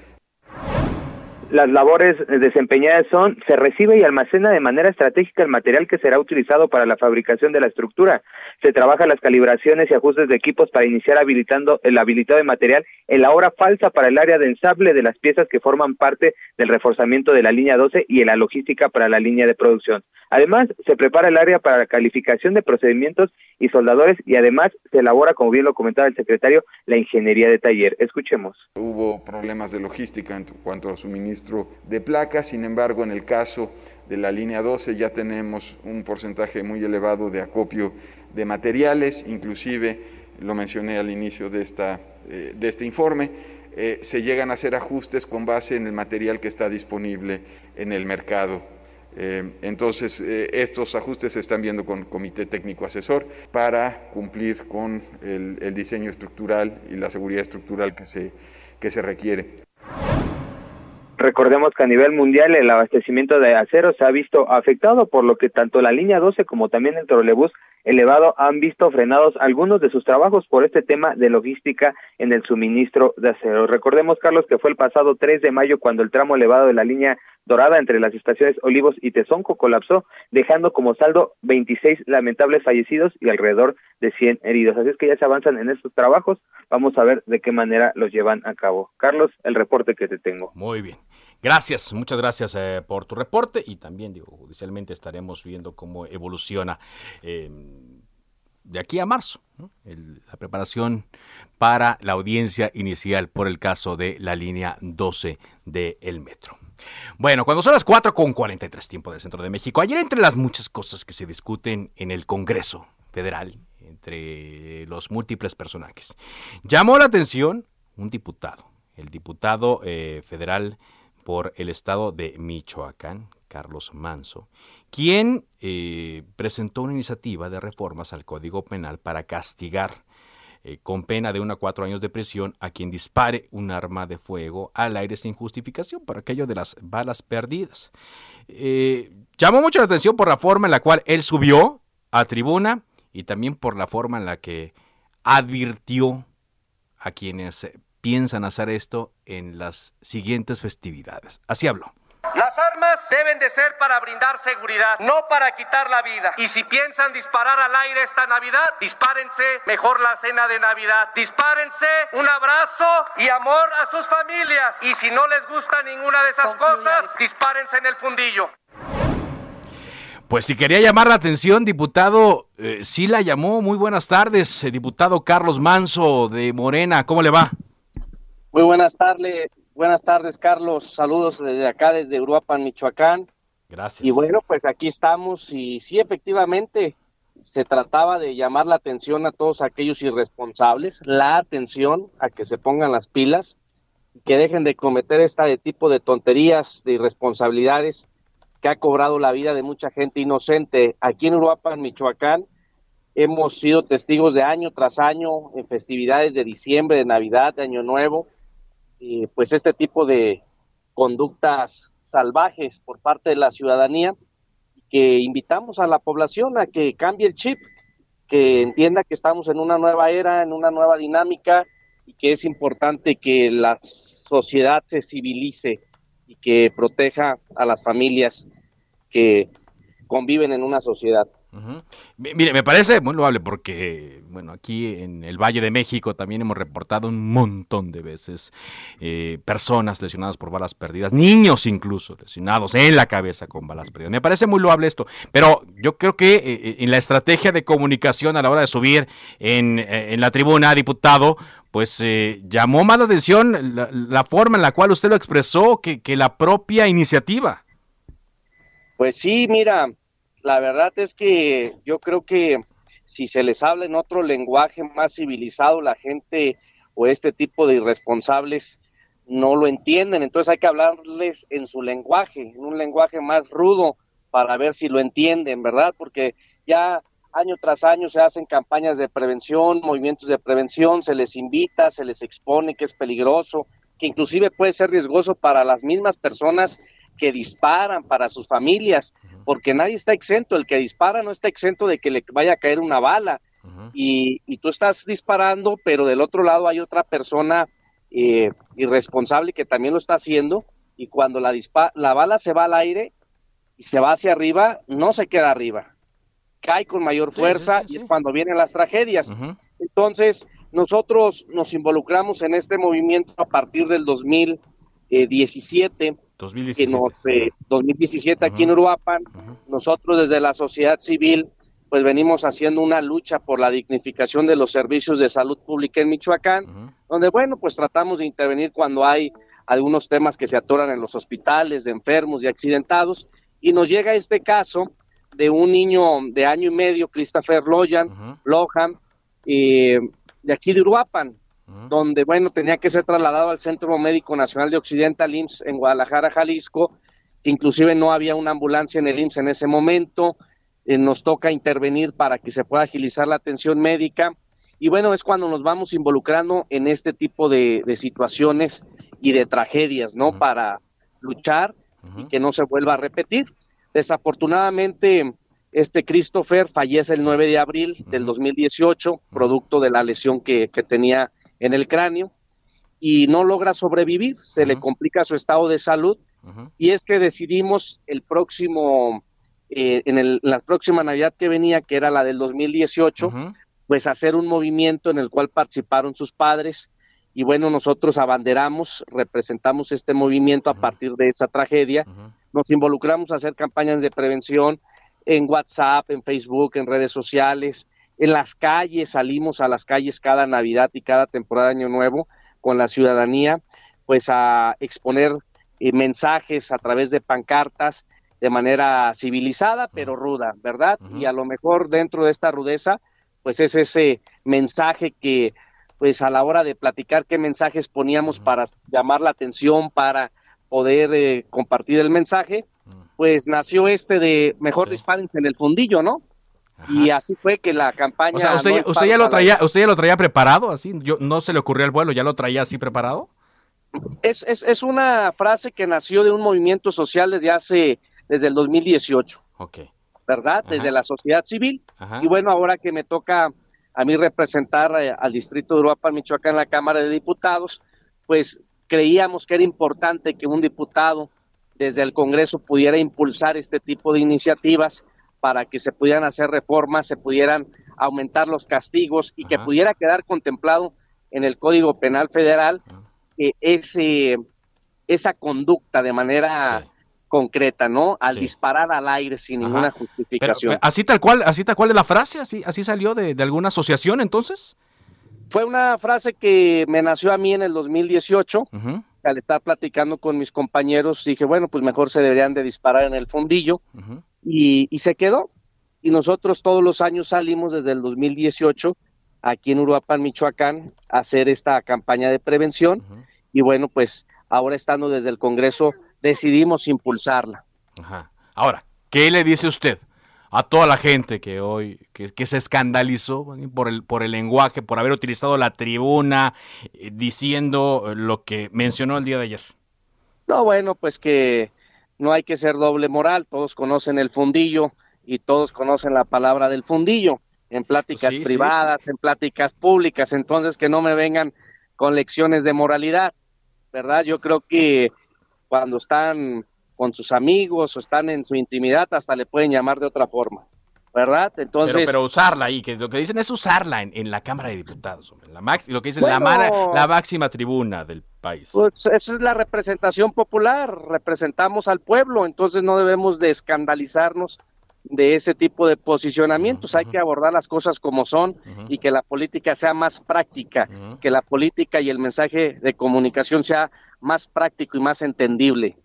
Las labores desempeñadas son, se recibe y almacena de manera estratégica el material que será utilizado para la fabricación de la estructura. Se trabaja las calibraciones y ajustes de equipos para iniciar habilitando el habilitado de material en la hora falsa para el área de ensable de las piezas que forman parte del reforzamiento de la línea 12 y en la logística para la línea de producción. Además, se prepara el área para la calificación de procedimientos y soldadores y además se elabora, como bien lo comentaba el secretario, la ingeniería de taller. Escuchemos. Hubo problemas de logística en cuanto al suministro de placas, sin embargo, en el caso de la línea 12 ya tenemos un porcentaje muy elevado de acopio de materiales, inclusive lo mencioné al inicio de, esta, eh, de este informe, eh, se llegan a hacer ajustes con base en el material que está disponible en el mercado. Eh, entonces, eh, estos ajustes se están viendo con el Comité Técnico Asesor para cumplir con el, diseño estructural y la seguridad estructural que se, que se requiere. Recordemos que a nivel mundial el abastecimiento de acero se ha visto afectado, por lo que tanto la línea 12 como también el trolebús elevado han visto frenados algunos de sus trabajos por este tema de logística en el suministro de acero. Recordemos, Carlos, que fue el pasado 3 de mayo cuando el tramo elevado de la línea dorada entre las estaciones Olivos y Tezonco colapsó, dejando como saldo 26 lamentables fallecidos y alrededor de 100 heridos. Así es que ya se avanzan en estos trabajos. Vamos a ver de qué manera los llevan a cabo. Carlos, el reporte que te tengo. Muy bien. Gracias, muchas gracias eh, por tu reporte y también, judicialmente estaremos viendo cómo evoluciona eh, de aquí a marzo la preparación para la audiencia inicial por el caso de la línea 12 del metro. Bueno, cuando son las 4 con 43 tiempo del centro de México, ayer entre las muchas cosas que se discuten en el Congreso Federal, entre los múltiples personajes, llamó la atención un diputado, el diputado eh, federal por el estado de Michoacán, Carlos Manso, quien eh, presentó una iniciativa de reformas al Código Penal para castigar eh, con pena de una a cuatro años de prisión a quien dispare un arma de fuego al aire sin justificación por aquello de las balas perdidas. Eh, llamó mucho la atención por la forma en la cual él subió a tribuna y también por la forma en la que advirtió a quienes piensan hacer esto en las siguientes festividades. Así habló. Las armas deben de ser para brindar seguridad, no para quitar la vida. Y si piensan disparar al aire esta Navidad, dispárense mejor la cena de Navidad. Dispárense un abrazo y amor a sus familias. Y si no les gusta ninguna de esas cosas, dispárense en el fundillo. Pues si quería llamar la atención, diputado, eh, sí la llamó. Muy buenas tardes, eh, diputado Carlos Manso de Morena. ¿Cómo le va? Muy buenas tardes, buenas tardes, Carlos. Saludos desde acá, desde Uruapan, Michoacán. Gracias. Y bueno, pues aquí estamos y sí, efectivamente, se trataba de llamar la atención a todos aquellos irresponsables, la atención a que se pongan las pilas, que dejen de cometer este tipo de tonterías, de irresponsabilidades que ha cobrado la vida de mucha gente inocente. Aquí en Uruapan, Michoacán, hemos sido testigos de año tras año en festividades de diciembre, de Navidad, de Año Nuevo, pues este tipo de conductas salvajes por parte de la ciudadanía que invitamos a la población a que cambie el chip, que entienda que estamos en una nueva era, en una nueva dinámica y que es importante que la sociedad se civilice y que proteja a las familias que conviven en una sociedad. Mire, me parece muy loable porque, bueno, aquí en el Valle de México también hemos reportado un montón de veces eh, personas lesionadas por balas perdidas, niños incluso lesionados en la cabeza con balas perdidas. Me parece muy loable esto, pero yo creo que eh, eh, en la estrategia de comunicación a la hora de subir en, la tribuna, diputado, pues llamó más la atención la, forma en la cual usted lo expresó que la propia iniciativa. Pues sí, mira, la verdad es que yo creo que si se les habla en otro lenguaje más civilizado, la gente o este tipo de irresponsables no lo entienden. Entonces hay que hablarles en su lenguaje, en un lenguaje más rudo para ver si lo entienden, ¿verdad? Porque ya año tras año se hacen campañas de prevención, movimientos de prevención, se les invita, se les expone que es peligroso, que inclusive puede ser riesgoso para las mismas personas que disparan, para sus familias porque nadie está exento, el que dispara no está exento de que le vaya a caer una bala. y, tú estás disparando, pero del otro lado hay otra persona eh, irresponsable que también lo está haciendo, y cuando la, la bala se va al aire y se va hacia arriba, no se queda arriba, cae con mayor fuerza y es cuando vienen las tragedias. Entonces, nosotros nos involucramos en este movimiento a partir del 2017 2017. Que nos, 2017 aquí en Uruapan, nosotros desde la sociedad civil, pues venimos haciendo una lucha por la dignificación de los servicios de salud pública en Michoacán, donde, bueno, pues tratamos de intervenir cuando hay algunos temas que se atoran en los hospitales, de enfermos y accidentados, y nos llega este caso de un niño de año y medio, Christopher Loyan, Lohan, eh, de aquí de Uruapan, donde, bueno, tenía que ser trasladado al Centro Médico Nacional de Occidente, al IMSS, en Guadalajara, Jalisco, que inclusive no había una ambulancia en el IMSS en ese momento, eh, nos toca intervenir para que se pueda agilizar la atención médica, y bueno, es cuando nos vamos involucrando en este tipo de, situaciones y de tragedias, ¿no? Para luchar y que no se vuelva a repetir. Desafortunadamente, Este Christopher fallece el 9 de abril del 2018, producto de la lesión que, tenía en el cráneo, y no logra sobrevivir, se le complica su estado de salud, y es que decidimos el próximo, eh, en el, la próxima Navidad que venía, que era la del 2018, pues hacer un movimiento en el cual participaron sus padres, y bueno, nosotros abanderamos, representamos este movimiento a partir de esa tragedia, nos involucramos a hacer campañas de prevención, en WhatsApp, en Facebook, en redes sociales, en las calles, salimos a las calles cada Navidad y cada temporada de Año Nuevo con la ciudadanía, pues a exponer eh, mensajes a través de pancartas de manera civilizada pero ruda, ¿verdad? Y a lo mejor dentro de esta rudeza, pues es ese mensaje que, pues a la hora de platicar qué mensajes poníamos para llamar la atención, para poder eh, compartir el mensaje, pues nació este de mejor dispárense en el fundillo, ¿no? Y así fue que la campaña. O sea, usted, ya lo traía, usted ya lo traía preparado, así, yo, no se le ocurrió al vuelo, ya lo traía así preparado. Es, es, es una frase que nació de un movimiento social desde hace, desde el 2018. Ok. ¿Verdad? Desde la sociedad civil. Y bueno, ahora que me toca a mí representar eh, al distrito de Uruapan, Michoacán, en la Cámara de Diputados, pues creíamos que era importante que un diputado desde el Congreso pudiera impulsar este tipo de iniciativas para que se pudieran hacer reformas, se pudieran aumentar los castigos y que pudiera quedar contemplado en el Código Penal Federal ese, esa conducta de manera concreta, ¿no? Al disparar al aire sin ninguna justificación. así tal cual, así tal cual es la frase, así, así salió de, de alguna asociación entonces. Fue una frase que me nació a mí en el 2018 al estar platicando con mis compañeros dije, bueno, pues mejor se deberían de disparar en el fondillo y, se quedó. Y nosotros todos los años salimos desde el 2018 aquí en Uruapan, Michoacán, a hacer esta campaña de prevención. Y bueno, pues ahora estando desde el Congreso decidimos impulsarla. Ahora, ¿qué le dice usted a toda la gente que hoy que, se escandalizó por el por el lenguaje, por haber utilizado la tribuna eh, diciendo lo que mencionó el día de ayer. No, bueno, pues que no hay que ser doble moral, todos conocen el fundillo y todos conocen la palabra del fundillo en pláticas privadas, en pláticas públicas, entonces que no me vengan con lecciones de moralidad, ¿verdad? Yo creo que cuando están con sus amigos o están en su intimidad, hasta le pueden llamar de otra forma. ¿Verdad? Entonces. Pero, usarla ahí, que lo que dicen es usarla en, la Cámara de Diputados, la max, lo que dicen la, la máxima tribuna del país. Pues esa es la representación popular, representamos al pueblo, entonces no debemos de escandalizarnos de ese tipo de posicionamientos, hay que abordar las cosas como son y que la política sea más práctica, que la política y el mensaje de comunicación sea más práctico y más entendible.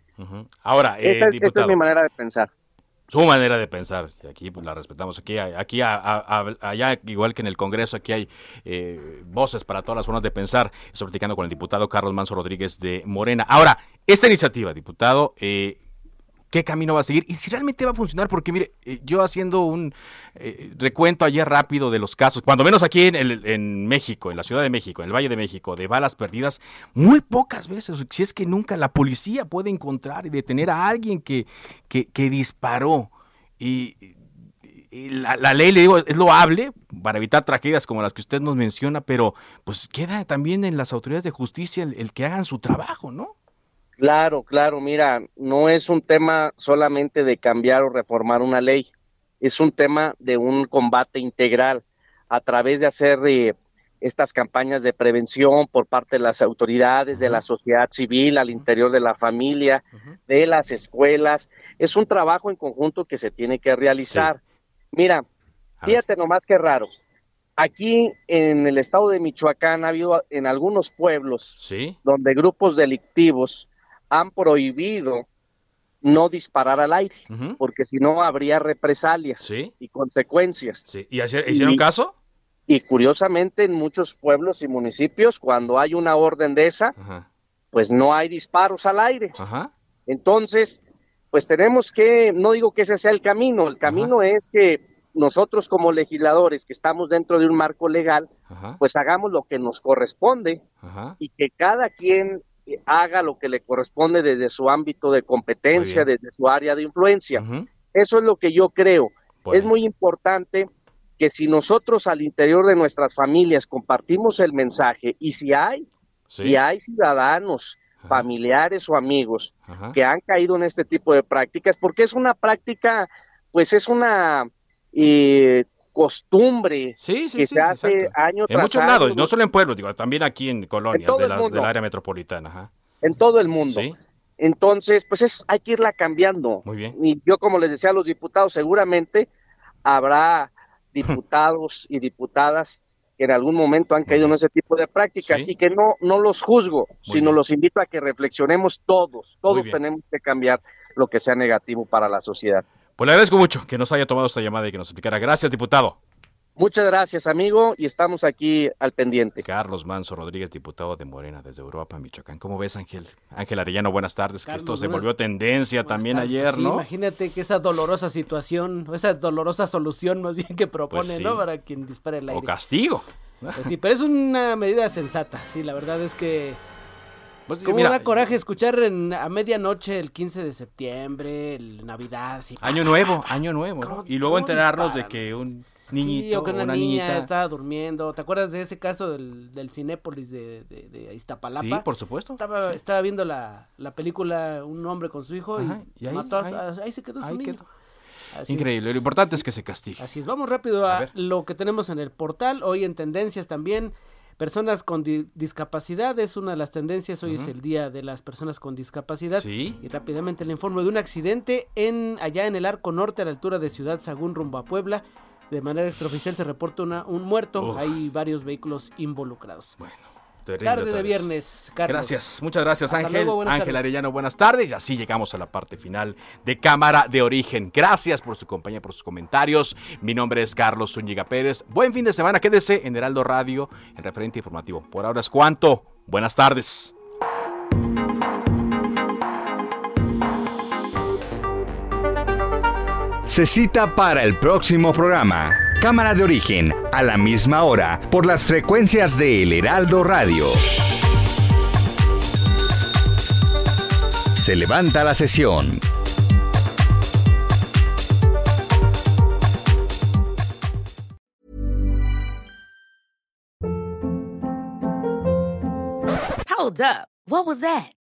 Ahora, eh, esa, es mi manera de pensar. Su manera de pensar, y aquí pues, la respetamos. Aquí, aquí allá, igual que en el Congreso, aquí hay eh, voces para todas las formas de pensar. Estoy platicando con el diputado Carlos Manso Rodríguez de Morena. Ahora, esta iniciativa, diputado, eh, qué camino va a seguir y si realmente va a funcionar, porque mire, eh, yo haciendo un eh, recuento ayer rápido de los casos, cuando menos aquí en, México, en la Ciudad de México, en el Valle de México, de balas perdidas, muy pocas veces, si es que nunca la policía puede encontrar y detener a alguien que, que, disparó. Y, la, ley, le digo, es loable para evitar tragedias como las que usted nos menciona, pero pues queda también en las autoridades de justicia el que hagan su trabajo, ¿no? Claro, claro, mira, no es un tema solamente de cambiar o reformar una ley, es un tema de un combate integral a través de hacer eh, estas campañas de prevención por parte de las autoridades, de la sociedad civil, al interior de la familia, de las escuelas. Es un trabajo en conjunto que se tiene que realizar. Mira, fíjate nomás qué raro. Aquí en el estado de Michoacán ha habido en algunos pueblos donde grupos delictivos han prohibido no disparar al aire, porque si no habría represalias y consecuencias. ¿Y hicieron caso? Y curiosamente en muchos pueblos y municipios, cuando hay una orden de esa, pues no hay disparos al aire. Entonces, pues tenemos que, no digo que ese sea el camino, el camino es que nosotros como legisladores que estamos dentro de un marco legal, pues hagamos lo que nos corresponde y que cada quien haga lo que le corresponde desde su ámbito de competencia, desde su área de influencia. Eso es lo que yo creo. Es muy importante que si nosotros al interior de nuestras familias compartimos el mensaje y si hay, si hay ciudadanos, familiares o amigos que han caído en este tipo de prácticas, porque es una práctica, pues es una eh, costumbre sí, sí, que se hace año en tras muchos año. lados, no solo en pueblos, digo, también aquí en colonias de las, del área metropolitana. Ajá. en todo el mundo. Sí. Entonces, pues es, hay que irla cambiando. Muy bien. Y yo, como les decía a los diputados, seguramente habrá diputados y diputadas que en algún momento han caído en ese tipo de prácticas Sí. y que no, no los juzgo, sino los invito a que reflexionemos todos. Todos tenemos que cambiar lo que sea negativo para la sociedad. Pues le agradezco mucho que nos haya tomado esta llamada y que nos explicara. Gracias, diputado. Muchas gracias, amigo, y estamos aquí al pendiente. Carlos Manso Rodríguez, diputado de Morena desde Europa, Michoacán. ¿Cómo ves, Ángel? Ángel Arellano, buenas tardes. que esto se volvió tendencia también tardes. ayer, Sí, ¿no? Imagínate que esa dolorosa situación, o esa dolorosa solución más bien que propone, Pues sí. ¿no? Para quien dispara el aire. O castigo. Pues sí, pero es una medida sensata, sí, la verdad es que... Pues, Como mira, da coraje escuchar en, a medianoche el 15 de septiembre, el Navidad, así, Año nuevo, año nuevo. Y luego cómo enterarnos de que un Sí, niñito o que una, una niña niñita... estaba durmiendo. ¿Te acuerdas de ese caso del, del Cinépolis de, de, de Iztapalapa? Sí, por supuesto. Estaba, estaba viendo la, la película un hombre con su hijo Ajá, y, y ahí- mató a- ahí- se quedó su ahí niño. quedó. Así- Increíble. Lo importante es que se castigue. Así es, vamos rápido a, lo que tenemos en el portal. Hoy en tendencias también, personas con di- discapacidad es una de las tendencias. Hoy es el día de las personas con discapacidad. Sí. Y rápidamente le informo de un accidente en allá en el arco norte a la altura de Ciudad Sagún rumbo a Puebla. De manera extraoficial se reporta una- un muerto. Uf. Hay varios vehículos involucrados. Terrible Tarde de viernes, Carlos. Gracias, muchas gracias Hasta Ángel. luego, Ángel tardes. Arellano, buenas tardes. Y así llegamos a la parte final de Cámara de Origen. Gracias por su compañía, por sus comentarios. Mi nombre es Carlos Zúñiga Pérez. Buen fin de semana, quédese en Heraldo Radio, en referente informativo. Por ahora es cuanto. Buenas tardes. Se cita para el próximo programa. Cámara de origen, a la misma hora, por las frecuencias de El Heraldo Radio. Se levanta la sesión. Hold up. What was that?